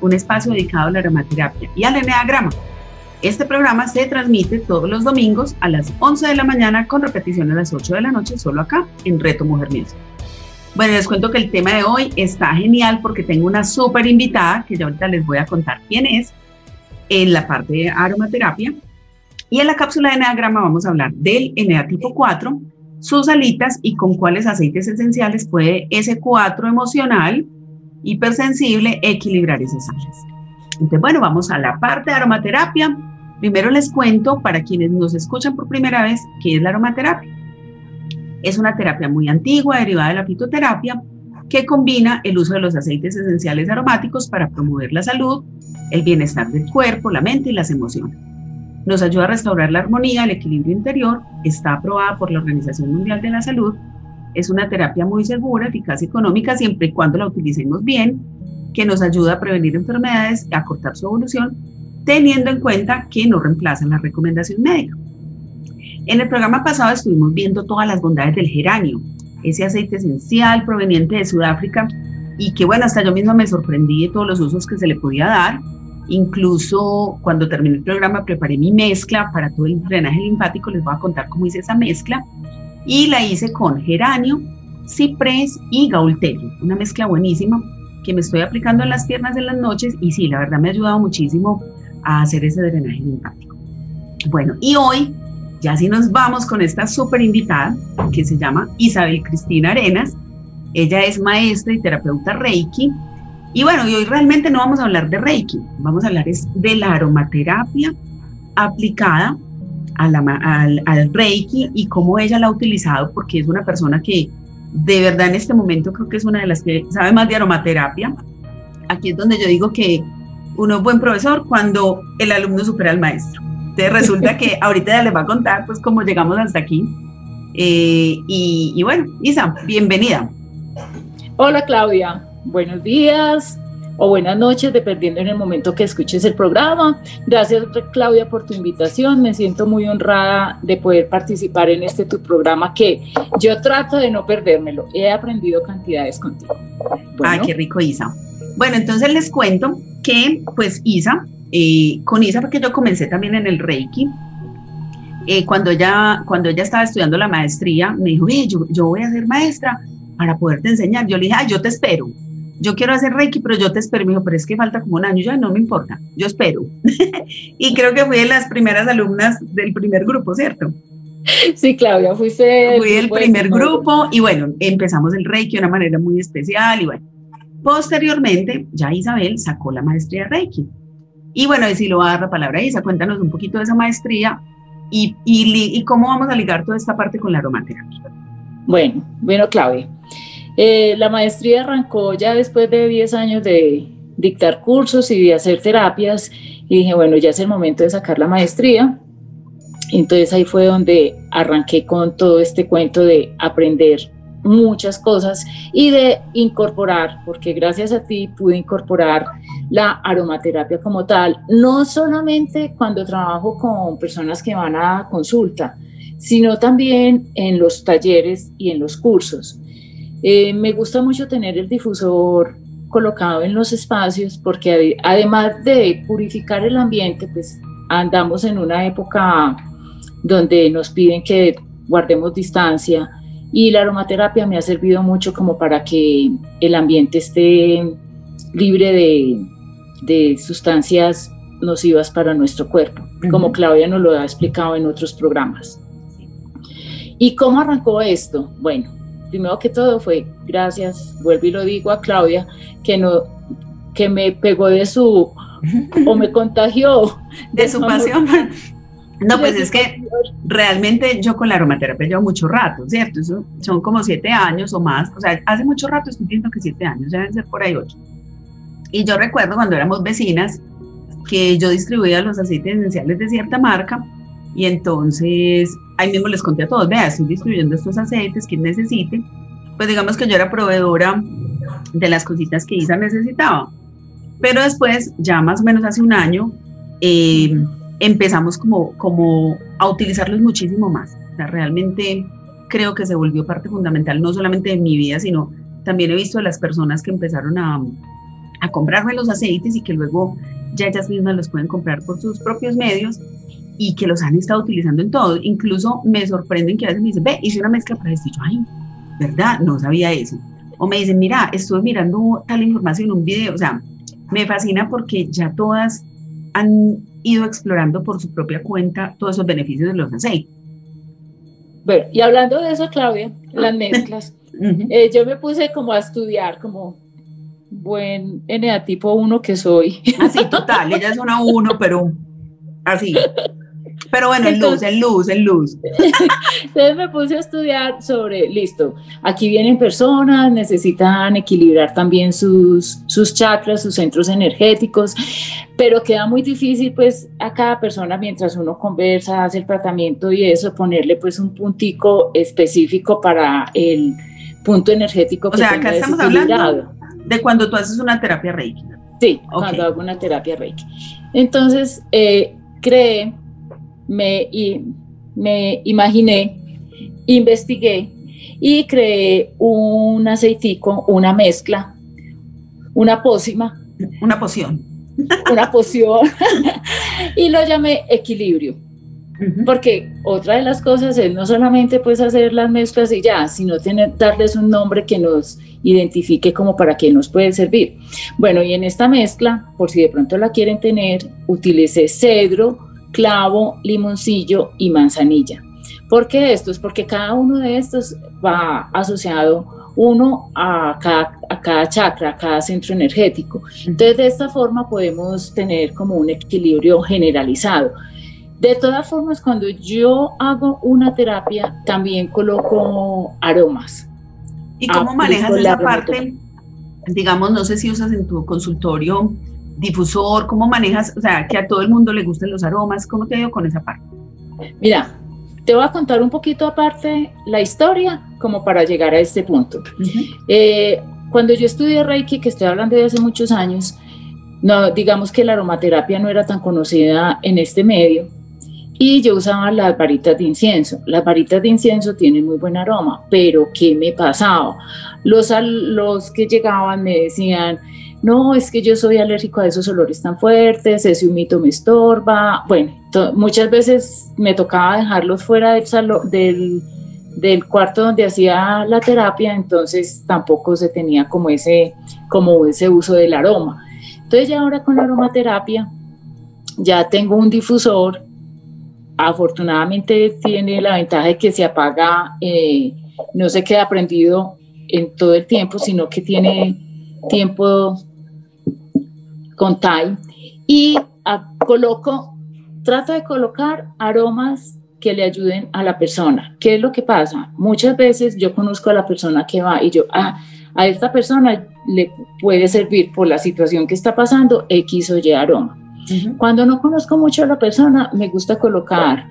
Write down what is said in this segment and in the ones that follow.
un espacio dedicado a la aromaterapia y al eneagrama. Este programa se transmite todos los domingos a las 11 de la mañana con repetición a las 8 de la noche, solo acá en Reto Mujer Music. Bueno, les cuento que el tema de hoy está genial porque tengo una súper invitada que ya ahorita les voy a contar quién es en la parte de aromaterapia. Y en la cápsula de eneagrama vamos a hablar del enea tipo 4, sus alitas y con cuáles aceites esenciales puede ese 4 emocional hipersensible, equilibrar esas áreas. Entonces, bueno, vamos a la parte de aromaterapia. Primero les cuento, para quienes nos escuchan por primera vez, qué es la aromaterapia. Es una terapia muy antigua, derivada de la fitoterapia, que combina el uso de los aceites esenciales aromáticos para promover la salud, el bienestar del cuerpo, la mente y las emociones. Nos ayuda a restaurar la armonía, el equilibrio interior, está aprobada por la Organización Mundial de la Salud es una terapia muy segura, eficaz y económica siempre y cuando la utilicemos bien, que nos ayuda a prevenir enfermedades y a cortar su evolución, teniendo en cuenta que no reemplazan la recomendación médica. En el programa pasado estuvimos viendo todas las bondades del geranio, ese aceite esencial proveniente de Sudáfrica y que bueno, hasta yo misma me sorprendí de todos los usos que se le podía dar. Incluso cuando terminé el programa preparé mi mezcla para todo el drenaje linfático, les voy a contar cómo hice esa mezcla y la hice con geranio, ciprés y gaulterio, una mezcla buenísima que me estoy aplicando en las piernas en las noches y sí, la verdad me ha ayudado muchísimo a hacer ese drenaje linfático. Bueno, y hoy ya sí nos vamos con esta súper invitada que se llama Isabel Cristina Arenas. Ella es maestra y terapeuta Reiki. Y bueno, y hoy realmente no vamos a hablar de Reiki, vamos a hablar de la aromaterapia aplicada al, al Reiki y cómo ella la ha utilizado, porque es una persona que de verdad en este momento creo que es una de las que sabe más de aromaterapia. Aquí es donde yo digo que uno es buen profesor cuando el alumno supera al maestro. Entonces resulta que ahorita ya les va a contar pues cómo llegamos hasta aquí. Eh, y, y bueno, Isa, bienvenida. Hola Claudia, buenos días, o buenas noches, dependiendo en el momento que escuches el programa. Gracias Claudia por tu invitación, me siento muy honrada de poder participar en este tu programa que yo trato de no perdérmelo, he aprendido cantidades contigo. Ay, qué rico Isa. Bueno, entonces les cuento que pues Isa, eh, con Isa porque yo comencé también en el Reiki, eh, cuando, ella, cuando ella estaba estudiando la maestría, me dijo, yo, yo voy a ser maestra para poderte enseñar. Yo le dije, yo te espero yo quiero hacer Reiki, pero yo te espero. Me dijo, pero es que falta como un año, ya no me importa, yo espero. y creo que fui de las primeras alumnas del primer grupo, ¿cierto? Sí, Claudia, fuiste. Fui del primer grupo y bueno, empezamos el Reiki de una manera muy especial y bueno. Posteriormente, ya Isabel sacó la maestría de Reiki. Y bueno, y si lo va a dar la palabra a Isa, cuéntanos un poquito de esa maestría y, y, y cómo vamos a ligar toda esta parte con la aromaterapia. Bueno, bueno, Claudia. Eh, la maestría arrancó ya después de 10 años de dictar cursos y de hacer terapias y dije, bueno, ya es el momento de sacar la maestría. Entonces ahí fue donde arranqué con todo este cuento de aprender muchas cosas y de incorporar, porque gracias a ti pude incorporar la aromaterapia como tal, no solamente cuando trabajo con personas que van a consulta, sino también en los talleres y en los cursos. Eh, me gusta mucho tener el difusor colocado en los espacios porque además de purificar el ambiente, pues andamos en una época donde nos piden que guardemos distancia y la aromaterapia me ha servido mucho como para que el ambiente esté libre de, de sustancias nocivas para nuestro cuerpo, como Claudia nos lo ha explicado en otros programas. ¿Y cómo arrancó esto? Bueno, primero que todo fue gracias, vuelvo y lo digo a Claudia, que, no, que me pegó de su, o me contagió. De, su pasión. No, pues es que realmente yo con la aromaterapia llevo mucho rato, ¿cierto? son como siete años o más, o sea, hace mucho rato estoy viendo que siete años, deben ser por ahí ocho. Y yo recuerdo cuando éramos vecinas, que yo distribuía los aceites esenciales de cierta marca y entonces ahí mismo les conté a todos, vea, estoy distribuyendo estos aceites, quien necesite. Pues digamos que yo era proveedora de las cositas que Isa necesitaba. Pero después, ya más o menos hace un año, eh, empezamos como, como a utilizarlos muchísimo más. O sea, realmente creo que se volvió parte fundamental no solamente de mi vida, sino también he visto a las personas que empezaron a, a comprarme los aceites y que luego ya ellas mismas los pueden comprar por sus propios medios y que los han estado utilizando en todo. Incluso me sorprenden que a veces me dicen, ve, hice una mezcla para esto. Y yo, ay, ¿verdad? No sabía eso. O me dicen, mira, estuve mirando tal información en un video. O sea, me fascina porque ya todas han ido explorando por su propia cuenta todos esos beneficios de los aceites. Bueno, y hablando de eso, Claudia, las mezclas, eh, yo me puse como a estudiar como buen NA tipo 1 que soy. Así, total, ella es una 1, pero así. Pero bueno, en luz, en luz, en luz. Entonces me puse a estudiar sobre, listo, aquí vienen personas, necesitan equilibrar también sus, sus chakras, sus centros energéticos, pero queda muy difícil pues a cada persona mientras uno conversa, hace el tratamiento y eso, ponerle pues un puntico específico para el punto energético que O sea, acá estamos hablando de cuando tú haces una terapia Reiki. Sí, cuando hago una terapia Reiki. Entonces, eh, creé me, me imaginé, investigué y creé un aceitico, una mezcla, una pócima. Una poción. Una poción. y lo llamé equilibrio. Porque otra de las cosas es no solamente pues hacer las mezclas y ya, sino tener, darles un nombre que nos identifique como para qué nos puede servir. Bueno, y en esta mezcla, por si de pronto la quieren tener, utilicé cedro, clavo, limoncillo y manzanilla. ¿Por qué esto? Es porque cada uno de estos va asociado uno a cada, a cada chakra, a cada centro energético. Entonces, de esta forma podemos tener como un equilibrio generalizado. De todas formas, cuando yo hago una terapia, también coloco aromas. ¿Y cómo manejas esa parte? Digamos, no sé si usas en tu consultorio difusor, ¿cómo manejas, o sea, que a todo el mundo le gusten los aromas? ¿Cómo te ha ido con esa parte? Mira, te voy a contar un poquito aparte la historia como para llegar a este punto. Eh, cuando yo estudié Reiki, que estoy hablando de hace muchos años, no, digamos que la aromaterapia no era tan conocida en este medio y yo usaba las varitas de incienso. Las varitas de incienso tienen muy buen aroma, pero ¿qué me pasaba? Los, los que llegaban me decían, no, es que yo soy alérgico a esos olores tan fuertes, ese humito me estorba. Bueno, muchas veces me tocaba dejarlos fuera del, salón, del, del, cuarto donde hacía la terapia, entonces tampoco se tenía como ese, como ese uso del aroma. Entonces ya ahora con aromaterapia ya tengo un difusor, afortunadamente tiene la ventaja de que se apaga, eh, no se queda prendido en todo el tiempo, sino que tiene tiempo con Thai y coloco, trato de colocar aromas que le ayuden a la persona. ¿Qué es lo que pasa? Muchas veces yo conozco a la persona que va y yo, ah, a esta persona le puede servir por la situación que está pasando X o Y aroma. Cuando no conozco mucho a la persona, me gusta colocar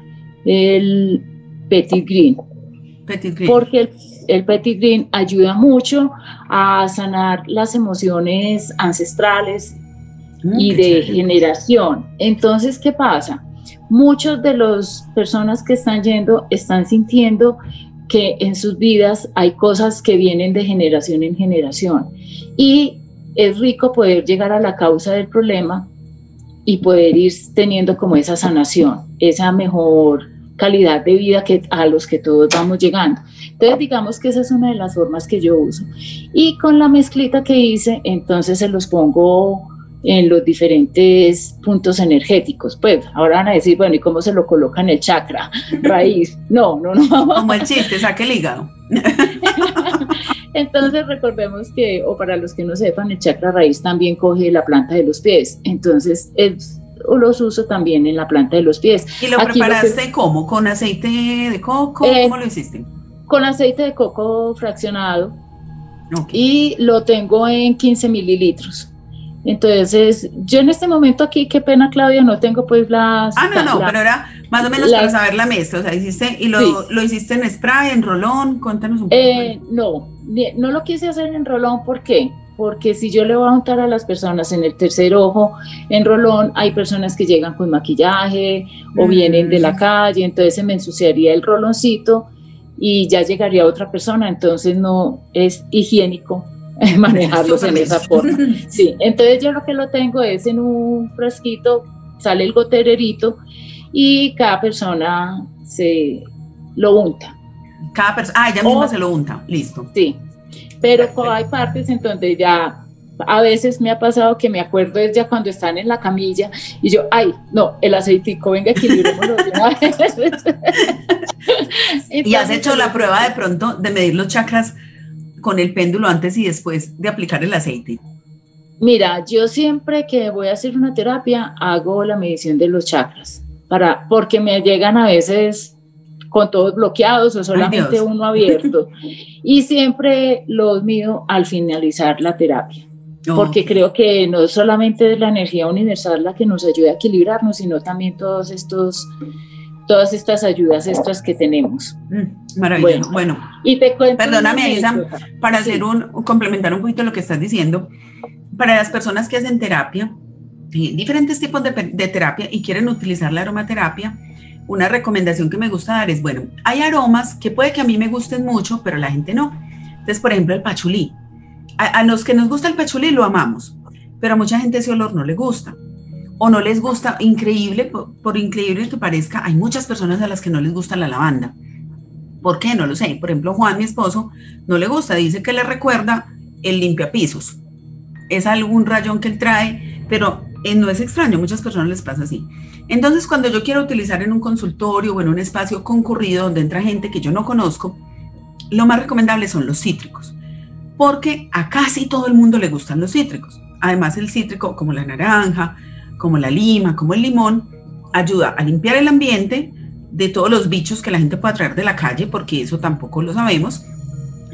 el Petit Green. Petit green. Porque el, el Petit Green ayuda mucho a sanar las emociones ancestrales y de generación. Entonces, ¿qué pasa? Muchas de las personas que están yendo están sintiendo que en sus vidas hay cosas que vienen de generación en generación. Y es rico poder llegar a la causa del problema y poder ir teniendo como esa sanación, esa mejor calidad de vida que a los que todos vamos llegando. Entonces digamos que esa es una de las formas que yo uso. Y con la mezclita que hice, entonces se los pongo en los diferentes puntos energéticos. Pues ahora van a decir, bueno, ¿y cómo se lo coloca en el chakra raíz? No, no, no. Como el chiste, saque el hígado. Entonces recordemos que, o para los que no sepan, el chakra raíz también coge la planta de los pies. Entonces, los uso también en la planta de los pies. ¿Y lo preparaste cómo? ¿Con aceite de coco? Eh, ¿Cómo lo hiciste? Con aceite de coco fraccionado. Y lo tengo en 15 mililitros. Entonces, yo en este momento aquí, qué pena Claudia, no tengo pues las... Ah, no, no, pero era más o menos para saber la mezcla, o sea, hiciste, y lo, lo hiciste en spray, en rolón, cuéntanos un poco. Eh, no, no lo quise hacer en rolón, ¿por qué? Porque si yo le voy a untar a las personas en el tercer ojo, en rolón, hay personas que llegan con maquillaje o vienen de la mm. calle, entonces se me ensuciaría el roloncito y ya llegaría otra persona, entonces no es higiénico manejarlos en esa forma. Sí, entonces yo lo que lo tengo es en un frasquito, sale el gotererito y cada persona se lo unta. Cada persona, ah, ella misma se lo unta, listo. Sí, pero hay partes en donde ya a veces me ha pasado que me acuerdo es ya cuando están en la camilla y yo, ay, no, el aceitico, venga, equilibrémoslo. ¿Y has hecho la prueba de pronto de medir los chakras con el péndulo antes y después de aplicar el aceite? Mira, yo siempre que voy a hacer una terapia hago la medición de los chakras, para, porque me llegan a veces con todos bloqueados o solamente uno abierto. y siempre los mido al finalizar la terapia. Porque creo que no solamente es la energía universal la que nos ayuda a equilibrarnos, sino también todos estos todas estas ayudas extras que tenemos. Mm, maravilloso. Bueno, y te cuento perdóname, Isa, para hacer un, complementar un poquito lo que estás diciendo, para las personas que hacen terapia, eh, diferentes tipos de, de, terapia y quieren utilizar la aromaterapia, una recomendación que me gusta dar es, bueno, hay aromas que puede que a mí me gusten mucho, pero la gente no. Entonces, por ejemplo, el pachulí. A, a los que nos gusta el pachulí lo amamos, pero a mucha gente ese olor no le gusta o no les gusta, increíble, por, increíble que parezca, hay muchas personas a las que no les gusta la lavanda. ¿Por qué? No lo sé. Por ejemplo, Juan, mi esposo, no le gusta, dice que le recuerda el limpiapisos. Es algún rayón que él trae, pero eh, no es extraño, muchas personas les pasa así. Entonces, cuando yo quiero utilizar en un consultorio o en un espacio concurrido donde entra gente que yo no conozco, lo más recomendable son los cítricos, porque a casi todo el mundo le gustan los cítricos. Además, el cítrico, como la naranja, como la lima, como el limón, ayuda a limpiar el ambiente de todos los bichos que la gente pueda traer de la calle, porque eso tampoco lo sabemos,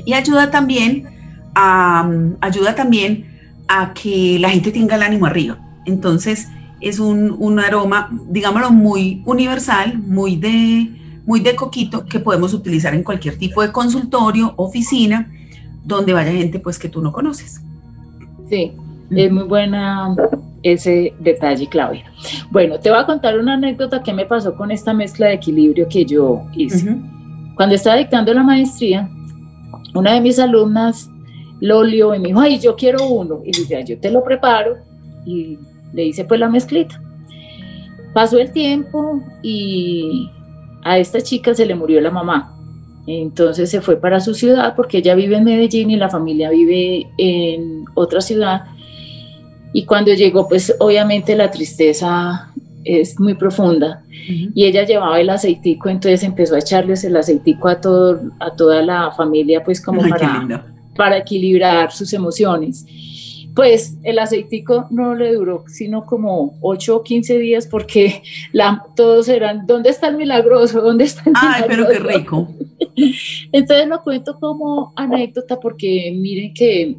y ayuda también a, ayuda también a que la gente tenga el ánimo arriba. Entonces es un, un aroma, digámoslo, muy universal, muy de, muy de coquito, que podemos utilizar en cualquier tipo de consultorio, oficina, donde vaya gente pues que tú no conoces. Sí, es muy buena ese detalle, Claudia. Bueno, te voy a contar una anécdota que me pasó con esta mezcla de equilibrio que yo hice. Cuando estaba dictando la maestría, una de mis alumnas lo olió y me dijo, ay, yo quiero uno. Y le dije, yo te lo preparo y le hice pues la mezclita. Pasó el tiempo y a esta chica se le murió la mamá. Entonces se fue para su ciudad porque ella vive en Medellín y la familia vive en otra ciudad y cuando llegó, pues obviamente la tristeza es muy profunda y ella llevaba el aceitico, entonces empezó a echarles el aceitico a, todo, a toda la familia, pues como para, para equilibrar sus emociones. Pues el aceitico no le duró sino como 8 o 15 días porque la, todos eran, ¿dónde está el milagroso? ¿Dónde está el Ay, pero qué rico. Entonces lo cuento como anécdota porque miren que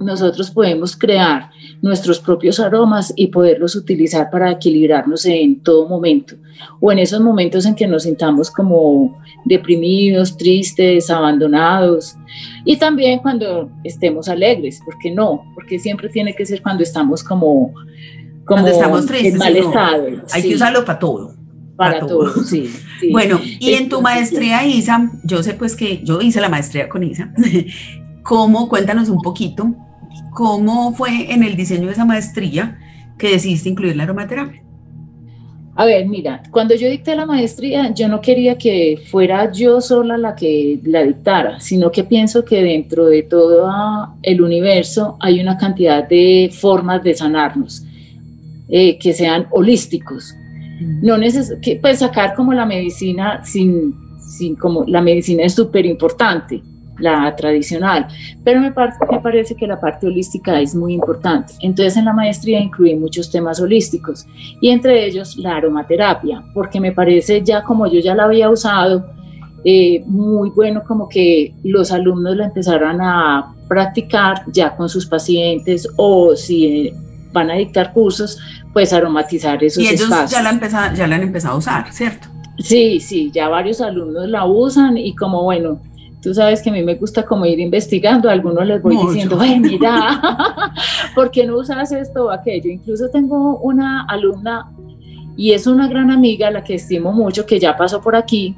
nosotros podemos crear nuestros propios aromas y poderlos utilizar para equilibrarnos en todo momento o en esos momentos en que nos sintamos como deprimidos, tristes, abandonados y también cuando estemos alegres, ¿por qué no? Porque siempre tiene que ser cuando estamos como, como estamos tristes, en mal estado. Hay que usarlo para todo. Para, todo, sí, Bueno, y en tu maestría, Isa, yo sé pues que yo hice la maestría con Isa. ¿Cómo? Cuéntanos un poquito ¿Cómo fue en el diseño de esa maestría que decidiste incluir la aromaterapia? A ver, mira, cuando yo dicté la maestría, yo no quería que fuera yo sola la que la dictara, sino que pienso que dentro de todo el universo hay una cantidad de formas de sanarnos, eh, que sean holísticos. No neces que pues sacar como la medicina sin, sin como la medicina es súper importante, la tradicional, pero me, me, parece que la parte holística es muy importante. Entonces en la maestría incluí muchos temas holísticos y entre ellos la aromaterapia, porque me parece ya como yo ya la había usado, eh, muy bueno como que los alumnos la empezaran a practicar ya con sus pacientes o si van a dictar cursos, pues aromatizar esos y ellos espacios. Ya la, empezado, ya la han empezado a usar, ¿cierto? Sí, sí, ya varios alumnos la usan y como bueno, tú sabes que a mí me gusta como ir investigando, a algunos les voy diciendo, ay, mira, ¿por qué no usas esto o aquello? Incluso tengo una alumna y es una gran amiga, la que estimo mucho, que ya pasó por aquí,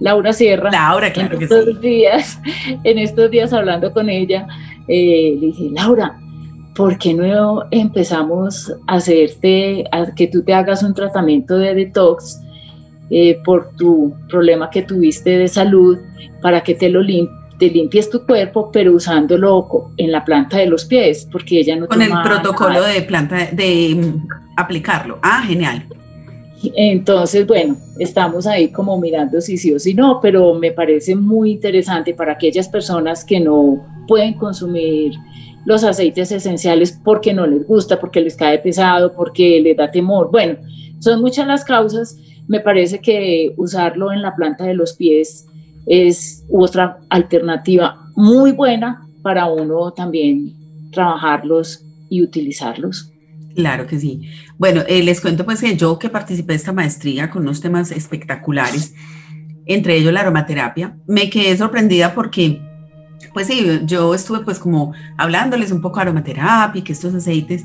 Laura Sierra. Laura, claro en que estos sí. Días, en estos días hablando con ella, eh, le dije, Laura, ¿por qué no empezamos a hacerte, a que tú te hagas un tratamiento de detox eh, por tu problema que tuviste de salud, para que te lo lim te limpies tu cuerpo, pero usándolo en la planta de los pies, porque ella no Con el protocolo nada. de planta, de mm, aplicarlo. Ah, genial. Entonces, bueno, estamos ahí como mirando si sí o si no, pero me parece muy interesante para aquellas personas que no pueden consumir los aceites esenciales porque no les gusta, porque les cae pesado, porque les da temor. Bueno, son muchas las causas. Me parece que usarlo en la planta de los pies es otra alternativa muy buena para uno también trabajarlos y utilizarlos. Claro que sí. Bueno, eh, les cuento pues que yo que participé de esta maestría con unos temas espectaculares, entre ellos la aromaterapia, me quedé sorprendida porque, pues sí, yo estuve pues como hablándoles un poco de aromaterapia que estos aceites,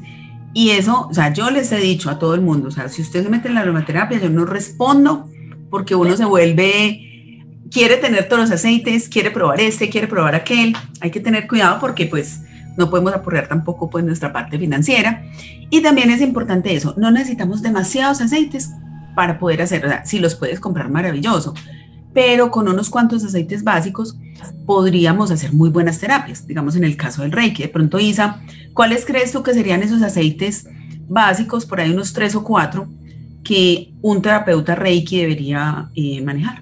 y eso, o sea, yo les he dicho a todo el mundo, o sea, si usted se mete en la aromaterapia, yo no respondo porque uno se vuelve, quiere tener todos los aceites, quiere probar este, quiere probar aquel, hay que tener cuidado porque pues no podemos aporrear tampoco pues nuestra parte financiera. Y también es importante eso, no necesitamos demasiados aceites para poder hacer, o sea, si los puedes comprar maravilloso, pero con unos cuantos aceites básicos podríamos hacer muy buenas terapias, digamos en el caso del Reiki. De pronto, Isa, ¿cuáles crees tú que serían esos aceites básicos, por ahí unos tres o cuatro, que un terapeuta Reiki debería eh, manejar?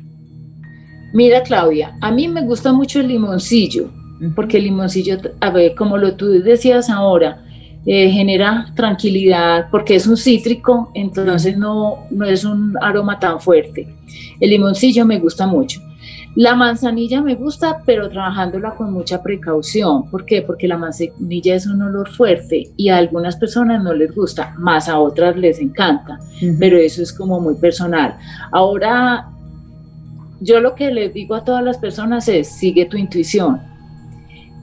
Mira, Claudia, a mí me gusta mucho el limoncillo porque el limoncillo, a ver, como lo tú decías ahora, eh, genera tranquilidad porque es un cítrico, entonces no, no es un aroma tan fuerte. El limoncillo me gusta mucho. La manzanilla me gusta, pero trabajándola con mucha precaución. ¿Por qué? Porque la manzanilla es un olor fuerte y a algunas personas no les gusta, más a otras les encanta, uh -huh. pero eso es como muy personal. Ahora, yo lo que les digo a todas las personas es, sigue tu intuición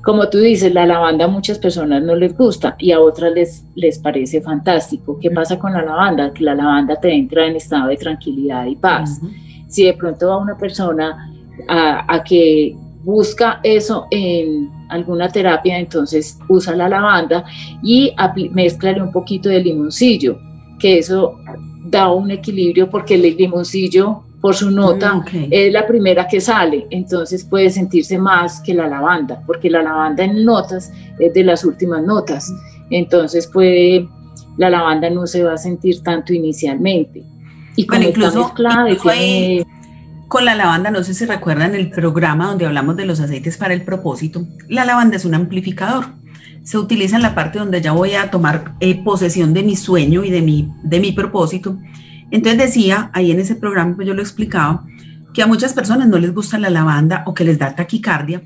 como tú dices, la lavanda a muchas personas no les gusta y a otras les, les parece fantástico. ¿Qué pasa con la lavanda? Que la lavanda te entra en estado de tranquilidad y paz. Uh -huh. Si de pronto va una persona a, a que busca eso en alguna terapia, entonces usa la lavanda y mezclale un poquito de limoncillo, que eso da un equilibrio porque el limoncillo por su nota okay. es la primera que sale, entonces puede sentirse más que la lavanda, porque la lavanda en notas es de las últimas notas, entonces puede, la lavanda no se va a sentir tanto inicialmente. Y como bueno, incluso, tiene, con la lavanda, no sé si recuerdan el programa donde hablamos de los aceites para el propósito, la lavanda es un amplificador. Se utiliza en la parte donde ya voy a tomar eh, posesión de mi sueño y de mi, de mi propósito. Entonces decía, ahí en ese programa pues yo lo explicaba, que a muchas personas no les gusta la lavanda o que les da taquicardia.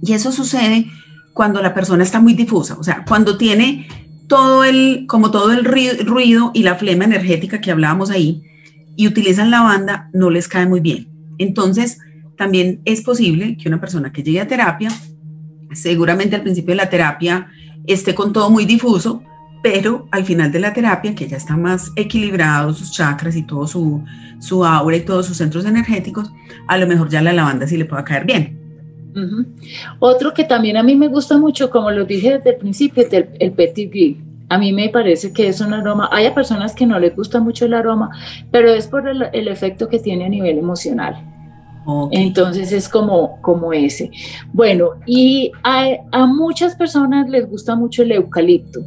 Y eso sucede cuando la persona está muy difusa, o sea, cuando tiene todo el, como todo el ruido y la flema energética que hablábamos ahí y utilizan lavanda, no les cae muy bien. Entonces, también es posible que una persona que llegue a terapia, seguramente al principio de la terapia esté con todo muy difuso, pero al final de la terapia, que ya está más equilibrado sus chakras y todo su, su aura y todos sus centros energéticos, a lo mejor ya la lavanda sí le pueda caer bien. Uh -huh. Otro que también a mí me gusta mucho, como lo dije desde el principio, el, el petit gris. A mí me parece que es un aroma, hay a personas que no les gusta mucho el aroma, pero es por el, el efecto que tiene a nivel emocional. Okay. Entonces es como, como ese. Bueno, y a, a muchas personas les gusta mucho el eucalipto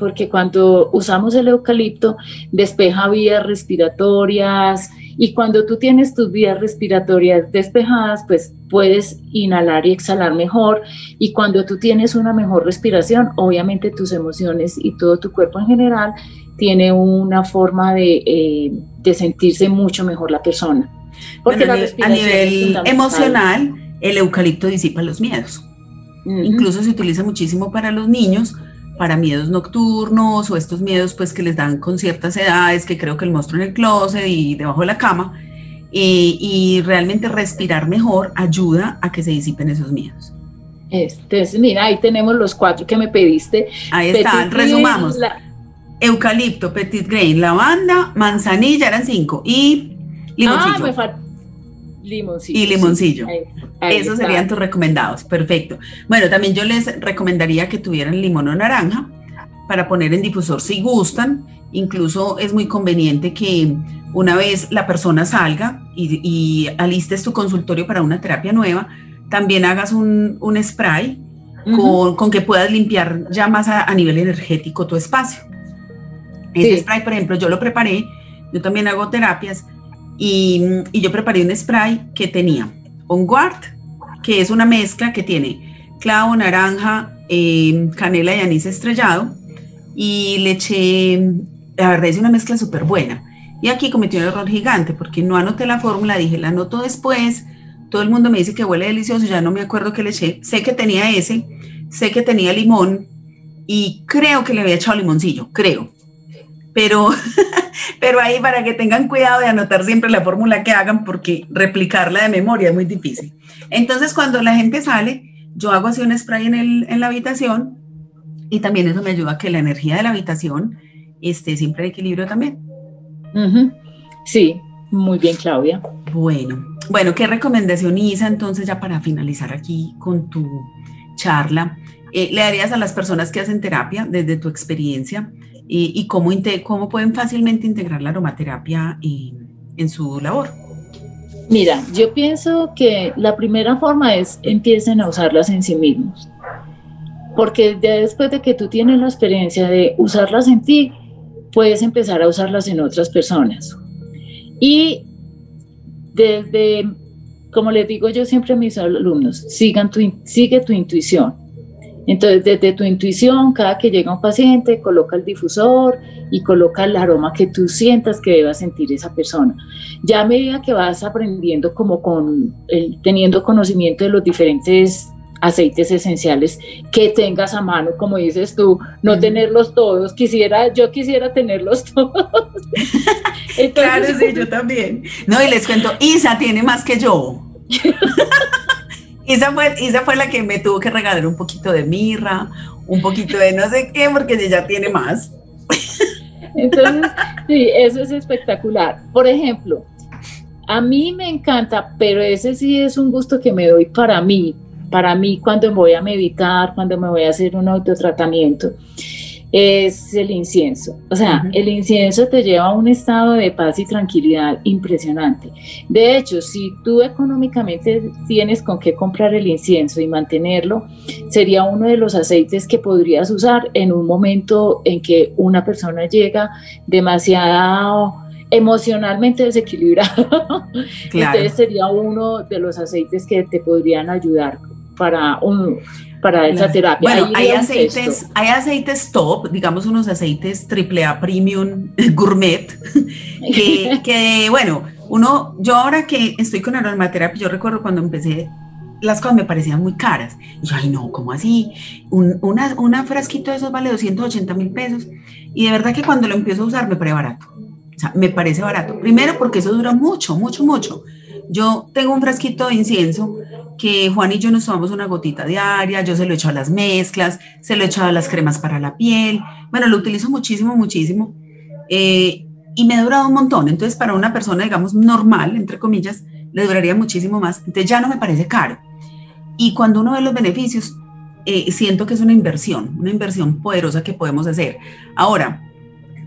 porque cuando usamos el eucalipto despeja vías respiratorias y cuando tú tienes tus vías respiratorias despejadas, pues puedes inhalar y exhalar mejor y cuando tú tienes una mejor respiración, obviamente tus emociones y todo tu cuerpo en general tiene una forma de, eh, de sentirse mucho mejor la persona. Porque bueno, la a nivel emocional, el eucalipto disipa los miedos. Uh -huh. Incluso se utiliza muchísimo para los niños para miedos nocturnos o estos miedos pues que les dan con ciertas edades, que creo que el monstruo en el closet y debajo de la cama, y realmente respirar mejor ayuda a que se disipen esos miedos. Entonces, mira, ahí tenemos los cuatro que me pediste. Ahí están, resumamos. Eucalipto, petit grain, lavanda, manzanilla, eran cinco, y limoncillo. Ah, me falta limoncillo. Y limoncillo. Esos serían tus recomendados, perfecto. Bueno, también yo les recomendaría que tuvieran limón o naranja para poner en difusor si gustan. Incluso es muy conveniente que una vez la persona salga y, alistes tu consultorio para una terapia nueva, también hagas un, spray con, que puedas limpiar ya más a, nivel energético tu espacio. Ese spray, por ejemplo, yo lo preparé, yo también hago terapias y, yo preparé un spray que tenía un guard, que es una mezcla que tiene clavo, naranja, em, canela y anís estrellado. Y le eché, la verdad es una mezcla súper buena. Y aquí cometí un error gigante porque no anoté la fórmula, dije, la anoto después. Todo el mundo me dice que huele delicioso, ya no me acuerdo qué le eché. Sé que tenía ese, sé que tenía limón y creo que le había echado limoncillo, creo. Pero Pero ahí para que tengan cuidado de anotar siempre la fórmula que hagan porque replicarla de memoria es muy difícil. Entonces cuando la gente sale, yo hago así un spray en, el, en la habitación y también eso me ayuda a que la energía de la habitación esté siempre en equilibrio también. Sí, muy bien Claudia. Bueno, bueno, ¿qué recomendación Isa entonces ya para finalizar aquí con tu charla? Eh, ¿Le darías a las personas que hacen terapia desde tu experiencia? Y, cómo, cómo pueden fácilmente integrar la aromaterapia en, su labor. Mira, yo pienso que la primera forma es empiecen a usarlas en sí mismos. Porque después de que tú tienes la experiencia de usarlas en ti, puedes empezar a usarlas en otras personas. Y desde, como les digo yo siempre a mis alumnos, sigan tu, sigue tu intuición. Entonces, desde tu intuición, cada que llega un paciente, coloca el difusor y coloca el aroma que tú sientas que deba sentir esa persona. Ya a medida que vas aprendiendo, como con teniendo conocimiento de los diferentes aceites esenciales que tengas a mano, como dices tú, no tenerlos todos, quisiera, yo quisiera tenerlos todos. claro, sí, yo también. No, y les cuento, Isa tiene más que yo. Isa fue, fue la que me tuvo que regalar un poquito de mirra, un poquito de no sé qué, porque ella tiene más. Entonces, sí, eso es espectacular. Por ejemplo, a mí me encanta, pero ese sí es un gusto que me doy para mí, para mí cuando voy a meditar, cuando me voy a hacer un autotratamiento es el incienso. O sea, el incienso te lleva a un estado de paz y tranquilidad impresionante. De hecho, si tú económicamente tienes con qué comprar el incienso y mantenerlo, sería uno de los aceites que podrías usar en un momento en que una persona llega demasiado emocionalmente desequilibrado. Entonces sería uno de los aceites que te podrían ayudar para un para esa terapia. Bueno, hay aceites, hay aceites top, digamos unos aceites AAA Premium Gourmet, que, bueno, uno, yo ahora que estoy con aromaterapia, yo recuerdo cuando empecé, las cosas me parecían muy caras. Y yo, ay no, ¿cómo así? Un una, una frasquito de esos vale 280 mil pesos. Y de verdad que cuando lo empiezo a usar me parece barato. O sea, me parece barato. Primero porque eso dura mucho, mucho, mucho. Yo tengo un frasquito de incienso que Juan y yo nos tomamos una gotita diaria, yo se lo echo a las mezclas, se lo echo a las cremas para la piel, bueno, lo utilizo muchísimo, muchísimo, eh, y me ha durado un montón, entonces para una persona, digamos, normal, entre comillas, le duraría muchísimo más, entonces ya no me parece caro. Y cuando uno ve los beneficios, eh, siento que es una inversión, una inversión poderosa que podemos hacer. Ahora,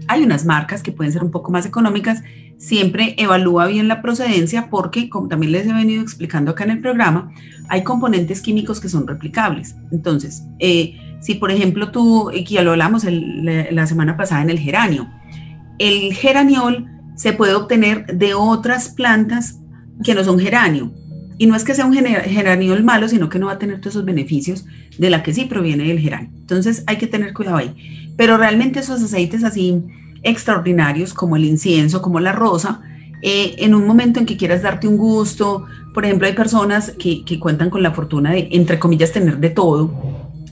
hay unas marcas que pueden ser un poco más económicas siempre evalúa bien la procedencia porque, como también les he venido explicando acá en el programa, hay componentes químicos que son replicables. Entonces, eh, si por ejemplo tú, y ya lo hablamos la semana pasada en el geranio, el geraniol se puede obtener de otras plantas que no son geranio. Y no es que sea un geraniol malo, sino que no va a tener todos esos beneficios de la que sí proviene del geranio. Entonces hay que tener cuidado ahí. Pero realmente esos aceites así extraordinarios como el incienso, como la rosa, eh, en un momento en que quieras darte un gusto, por ejemplo, hay personas que, que, cuentan con la fortuna de, entre comillas, tener de todo,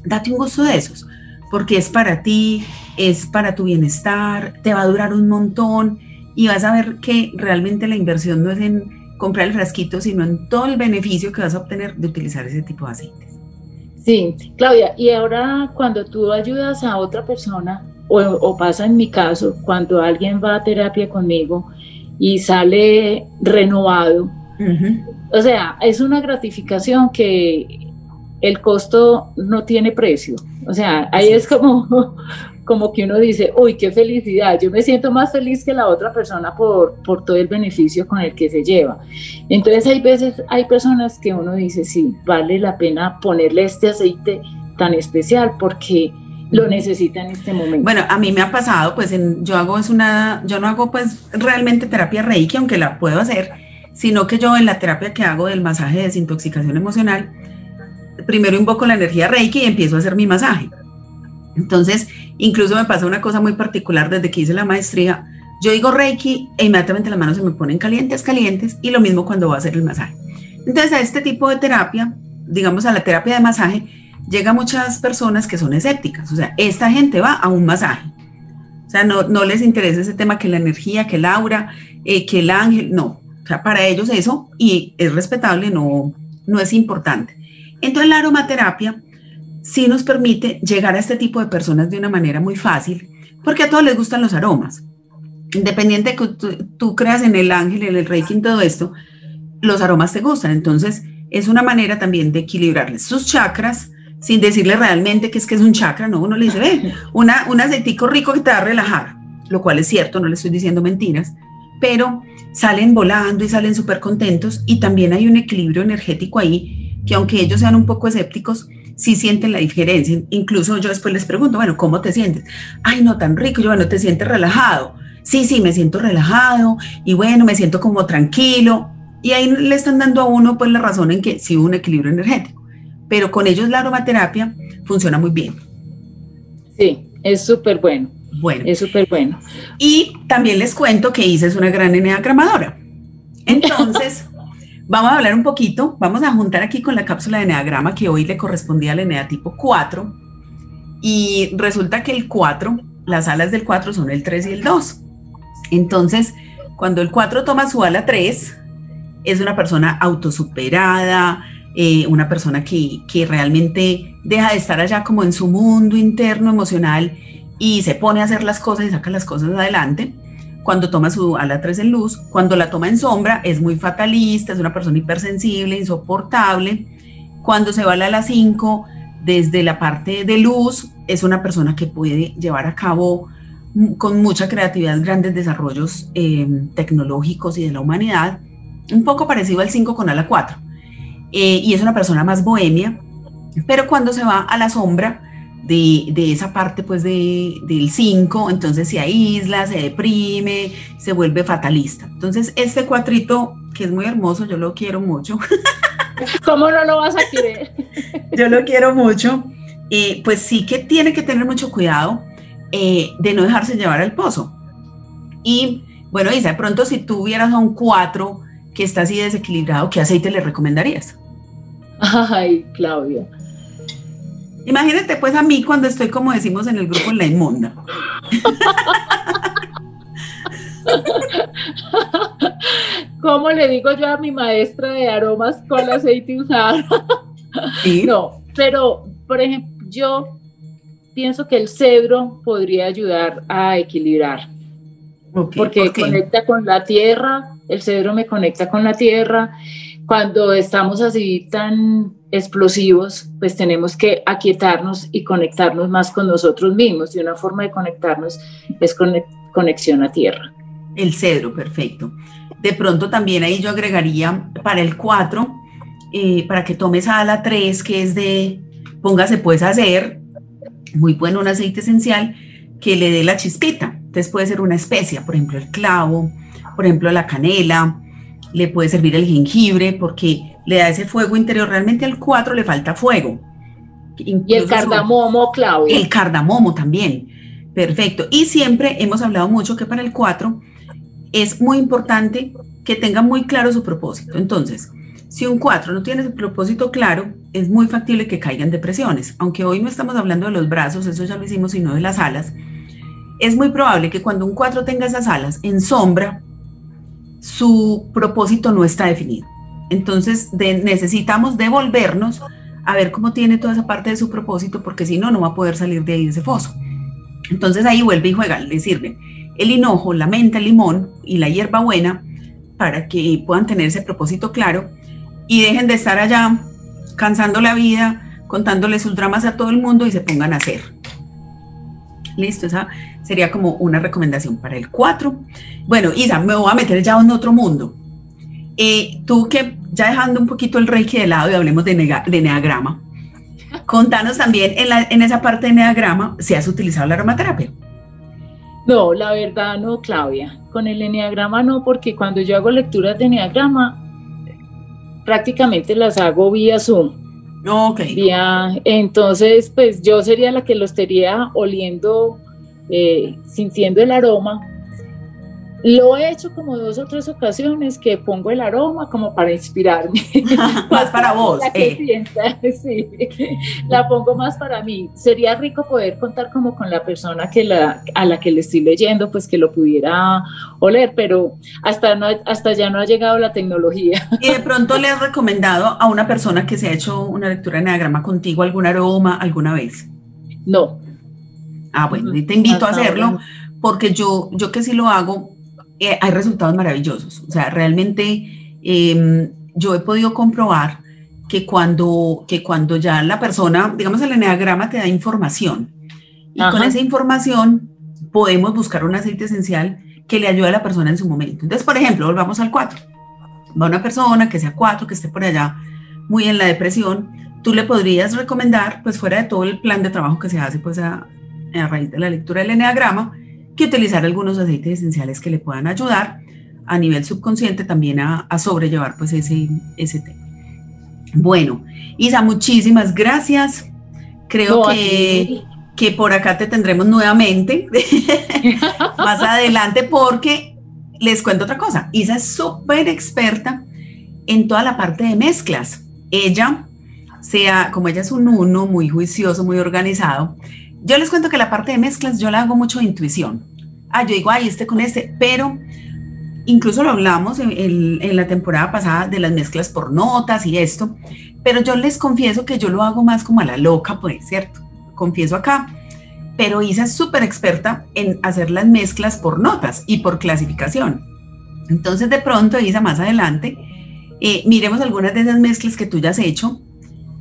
date un gusto de esos. porque es para ti, es para tu bienestar, te va a durar un montón y vas a ver que realmente la inversión no es en comprar el frasquito, sino en todo el beneficio que vas a obtener de utilizar ese tipo de aceites. Sí, Claudia, y ahora cuando tú ayudas a otra persona, o, pasa en mi caso, cuando alguien va a terapia conmigo y sale renovado, o sea, es una gratificación que el costo no tiene precio. O sea, ahí es como, como que uno dice, uy, qué felicidad, yo me siento más feliz que la otra persona por, por todo el beneficio con el que se lleva. Entonces hay veces, hay personas que uno dice, sí, vale la pena ponerle este aceite tan especial porque lo necesita en este momento. Bueno, a mí me ha pasado, pues yo hago es una, yo no hago pues realmente terapia Reiki, aunque la puedo hacer, sino que yo en la terapia que hago del masaje de desintoxicación emocional, primero invoco la energía Reiki y empiezo a hacer mi masaje. Entonces, incluso me pasa una cosa muy particular desde que hice la maestría. Yo digo Reiki e inmediatamente las manos se me ponen calientes, calientes, y lo mismo cuando voy a hacer el masaje. Entonces, a este tipo de terapia, digamos a la terapia de masaje, llega muchas personas que son escépticas. O sea, esta gente va a un masaje. O sea, no, no les interesa ese tema que la energía, que el aura, eh, que el ángel, no. O sea, para ellos eso, y es respetable, no, no es importante. Entonces, la aromaterapia sí nos permite llegar a este tipo de personas de una manera muy fácil, porque a todos les gustan los aromas. Independiente de que tú, creas en el ángel, en el reiki, en todo esto, los aromas te gustan. Entonces, es una manera también de equilibrarles sus chakras, sin decirle realmente que es que es un chakra, no, uno le dice, ve, un aceitico rico que te va a relajar, lo cual es cierto, no le estoy diciendo mentiras, pero salen volando y salen súper contentos y también hay un equilibrio energético ahí, que aunque ellos sean un poco escépticos, sí sienten la diferencia. Incluso yo después les pregunto, bueno, ¿cómo te sientes? Ay, no tan rico, yo, bueno, ¿te sientes relajado? Sí, sí, me siento relajado y bueno, me siento como tranquilo. Y ahí le están dando a uno pues la razón en que sí hubo un equilibrio energético pero con ellos la aromaterapia funciona muy bien. Sí, es súper bueno. Bueno. Es súper bueno. Y también les cuento que Isa es una gran eneagramadora. Entonces, vamos a hablar un poquito, vamos a juntar aquí con la cápsula de eneagrama que hoy le correspondía al enea tipo 4. Y resulta que el 4, las alas del 4 son el 3 y el 2. Entonces, cuando el 4 toma su ala 3, es una persona autosuperada, eh, una persona que, que realmente deja de estar allá como en su mundo interno emocional y se pone a hacer las cosas y saca las cosas adelante. Cuando toma su ala 3 en luz, cuando la toma en sombra es muy fatalista, es una persona hipersensible, insoportable. Cuando se va a la ala 5, desde la parte de luz, es una persona que puede llevar a cabo con mucha creatividad grandes desarrollos eh, tecnológicos y de la humanidad, un poco parecido al 5 con ala 4 eh, y es una persona más bohemia, pero cuando se va a la sombra de, de esa parte pues de, del 5, entonces se aísla, se deprime, se vuelve fatalista. Entonces este cuatrito, que es muy hermoso, yo lo quiero mucho. ¿Cómo no lo vas a querer? yo lo quiero mucho. Eh, pues sí que tiene que tener mucho cuidado eh, de no dejarse llevar al pozo. Y bueno, Isa, de pronto si tú vieras a un 4 que está así desequilibrado, ¿qué aceite le recomendarías? Ay, Claudia. Imagínate pues a mí cuando estoy como decimos en el grupo La Inmunda. ¿Cómo le digo yo a mi maestra de aromas con aceite usado? ¿Sí? No, pero por ejemplo, yo pienso que el cedro podría ayudar a equilibrar. porque conecta con la tierra, el cedro me conecta con la tierra cuando estamos así tan explosivos, pues tenemos que aquietarnos y conectarnos más con nosotros mismos. Y una forma de conectarnos es con conexión a tierra. El cedro, perfecto. De pronto también ahí yo agregaría para el 4, eh, para que tomes a la 3, que es de, póngase puedes hacer, muy bueno, un aceite esencial que le dé la chispita. Entonces puede ser una especia, por ejemplo el clavo, por ejemplo la canela, le puede servir el jengibre porque le da ese fuego interior. Realmente al 4 le falta fuego. y el cardamomo, Claudia. El cardamomo también. Perfecto. Y siempre hemos hablado mucho que para el 4 es muy importante que tenga muy claro su propósito. Entonces, si un 4 no tiene su propósito claro, es muy factible que caigan depresiones. Aunque hoy no estamos hablando de los brazos, eso ya lo hicimos, sino de las alas. Es muy probable que cuando un 4 tenga esas alas en sombra, su propósito no está definido. Entonces necesitamos devolvernos a ver cómo tiene toda esa parte de su propósito, porque si no, no va a poder salir de ahí ese foso. Entonces ahí vuelve y juega, le sirve el hinojo, la menta, el limón y la hierbabuena para que puedan tener ese propósito claro y dejen de estar allá cansando la vida, contándole sus dramas a todo el mundo y se pongan a hacer. Listo, esa sería como una recomendación para el 4. Bueno, Isa, me voy a meter ya en otro mundo. Eh, tú que ya dejando un poquito el reiki de lado y hablemos de, de neagrama, contanos también en, en esa parte de neagrama si has utilizado la aromaterapia. No, la verdad no, Claudia. Con el eneagrama no, porque cuando yo hago lecturas de eneagrama, prácticamente las hago vía Zoom. Ok. Vía, entonces, pues yo sería la que lo estaría oliendo, eh, sintiendo el aroma, lo he hecho como dos o tres ocasiones que pongo el aroma como para inspirarme. más para vos. La, eh. sí, la pongo más para mí. Sería rico poder contar como con la persona que la, a la que le estoy leyendo, pues que lo pudiera oler, pero hasta, no, hasta ya no ha llegado la tecnología. ¿Y de pronto le has recomendado a una persona que se ha hecho una lectura de neagrama contigo algún aroma alguna vez? No. Ah, bueno, y te invito a hacerlo porque yo, yo que sí lo hago, eh, hay resultados maravillosos. O sea, realmente em, yo he podido comprobar que cuando, que cuando ya la persona, digamos, el eneagrama te da información y con esa información podemos buscar un aceite esencial que le ayude a la persona en su momento. Entonces, por ejemplo, volvamos al 4. Va una persona que sea 4, que esté por allá muy en la depresión, tú le podrías recomendar, pues fuera de todo el plan de trabajo que se hace pues a, a raíz de la lectura del eneagrama, que utilizar algunos aceites esenciales que le puedan ayudar a nivel subconsciente también a, sobrellevar pues ese, ese tema. Bueno, Isa, muchísimas gracias. Creo que, que por acá te tendremos nuevamente más adelante porque les cuento otra cosa. Isa es súper experta en toda la parte de mezclas. Ella, sea, como ella es un uno muy juicioso, muy organizado, yo les cuento que la parte de mezclas yo la hago mucho de intuición. Ah, yo digo, ay, este con este, pero incluso lo hablamos en, la temporada pasada de las mezclas por notas y esto, pero yo les confieso que yo lo hago más como a la loca, pues, ¿cierto? Confieso acá. Pero Isa es súper experta en hacer las mezclas por notas y por clasificación. Entonces, de pronto, Isa, más adelante, eh, miremos algunas de esas mezclas que tú ya has hecho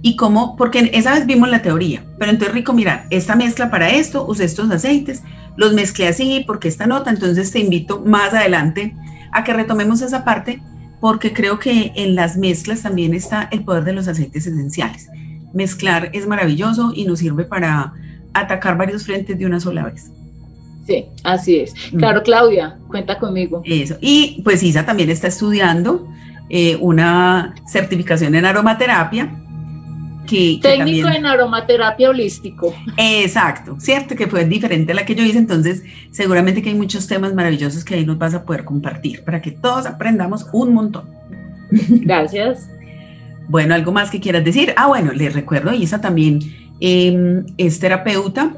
y cómo, porque esa vez vimos la teoría, pero entonces rico, mira, esta mezcla para esto, usé estos aceites, los mezclé así porque esta nota, entonces te invito más adelante a que retomemos esa parte porque creo que en las mezclas también está el poder de los aceites esenciales. Mezclar es maravilloso y nos sirve para atacar varios frentes de una sola vez. Sí, así es. Mm. Claro, Claudia, cuenta conmigo. Eso. Y pues Isa también está estudiando eh, una certificación en aromaterapia Técnico en aromaterapia holístico. Exacto, cierto, que fue diferente a la que yo hice, entonces seguramente que hay muchos temas maravillosos que ahí nos vas a poder compartir para que todos aprendamos un montón. Gracias. bueno, ¿algo más que quieras decir? Ah, bueno, les recuerdo, Isa también em, es terapeuta,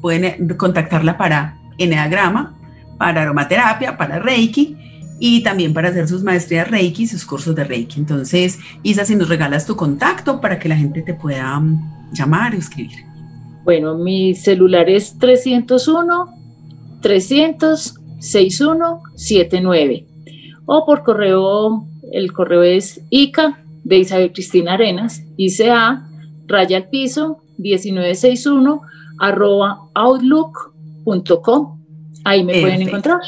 pueden contactarla para eneagrama, para aromaterapia, para Reiki y también para hacer sus maestrías Reiki, sus cursos de Reiki. Entonces, Isa, si nos regalas tu contacto para que la gente te pueda mm, llamar o escribir. Bueno, mi celular es 301 300 6179 o por correo, el correo es ICA de Isabel Cristina Arenas, ICA, raya al piso, 1961, arroba outlook.com. Ahí me pueden encontrar.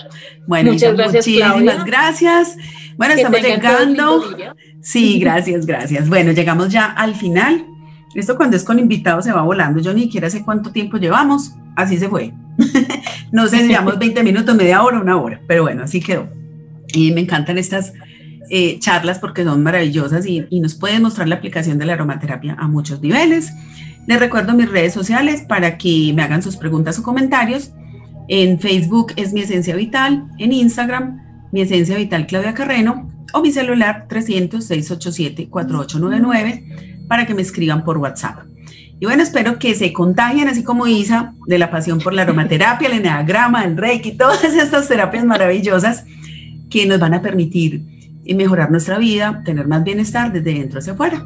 Bueno, Muchas gracias, muchísimas gracias. Bueno, estamos llegando. Sí, gracias, gracias. Bueno, llegamos ya al final. Esto cuando es con invitados se va volando. Yo ni siquiera sé cuánto tiempo llevamos. Así se fue. no sé si llevamos 20 minutos, media hora, una hora. Pero bueno, así quedó. Y me encantan estas eh, charlas porque son maravillosas y, y nos pueden mostrar la aplicación de la aromaterapia a muchos niveles. Les recuerdo mis redes sociales para que me hagan sus preguntas o comentarios. En Facebook es Mi Esencia Vital, en Instagram Mi Esencia Vital Claudia Carreno o mi celular 300-687-4899 para que me escriban por WhatsApp. Y bueno, espero que se contagien, así como Isa, de la pasión por la aromaterapia, el eneagrama, el reiki, todas estas terapias maravillosas que nos van a permitir mejorar nuestra vida, tener más bienestar desde dentro hacia afuera.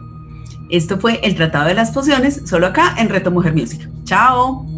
Esto fue el Tratado de las Pociones, solo acá en Reto Mujer Music. ¡Chao!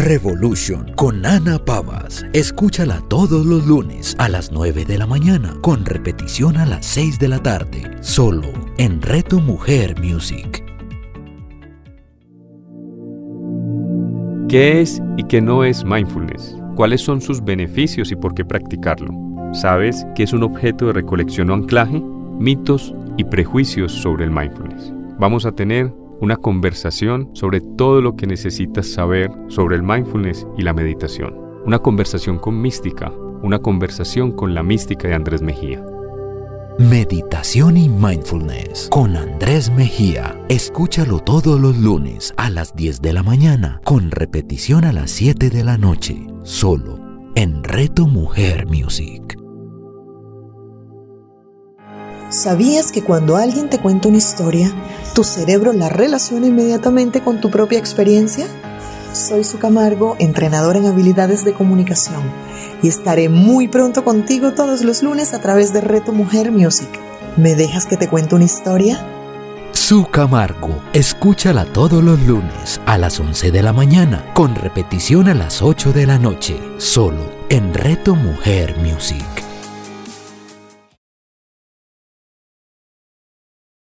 Revolution con Ana Pavas. Escúchala todos los lunes a las 9 de la mañana, con repetición a las 6 de la tarde, solo en Reto Mujer Music. ¿Qué es y qué no es mindfulness? ¿Cuáles son sus beneficios y por qué practicarlo? ¿Sabes qué es un objeto de recolección o anclaje? Mitos y prejuicios sobre el mindfulness. Vamos a tener una conversación sobre todo lo que necesitas saber sobre el mindfulness y la meditación. Una conversación con mística, una conversación con la mística de Andrés Mejía. Meditación y Mindfulness con Andrés Mejía. Escúchalo todos los lunes a las 10 de la mañana, con repetición a las 7 de la noche, solo en Reto Mujer Music. ¿Sabías que cuando alguien te cuenta una historia, tu cerebro la relaciona inmediatamente con tu propia experiencia? Soy Su Camargo, entrenador en habilidades de comunicación y estaré muy pronto contigo todos los lunes a través de Reto Mujer Music. ¿Me dejas que te cuente una historia? Su Camargo, escúchala todos los lunes a las 11 de la mañana, con repetición a las 8 de la noche, solo en Reto Mujer Music.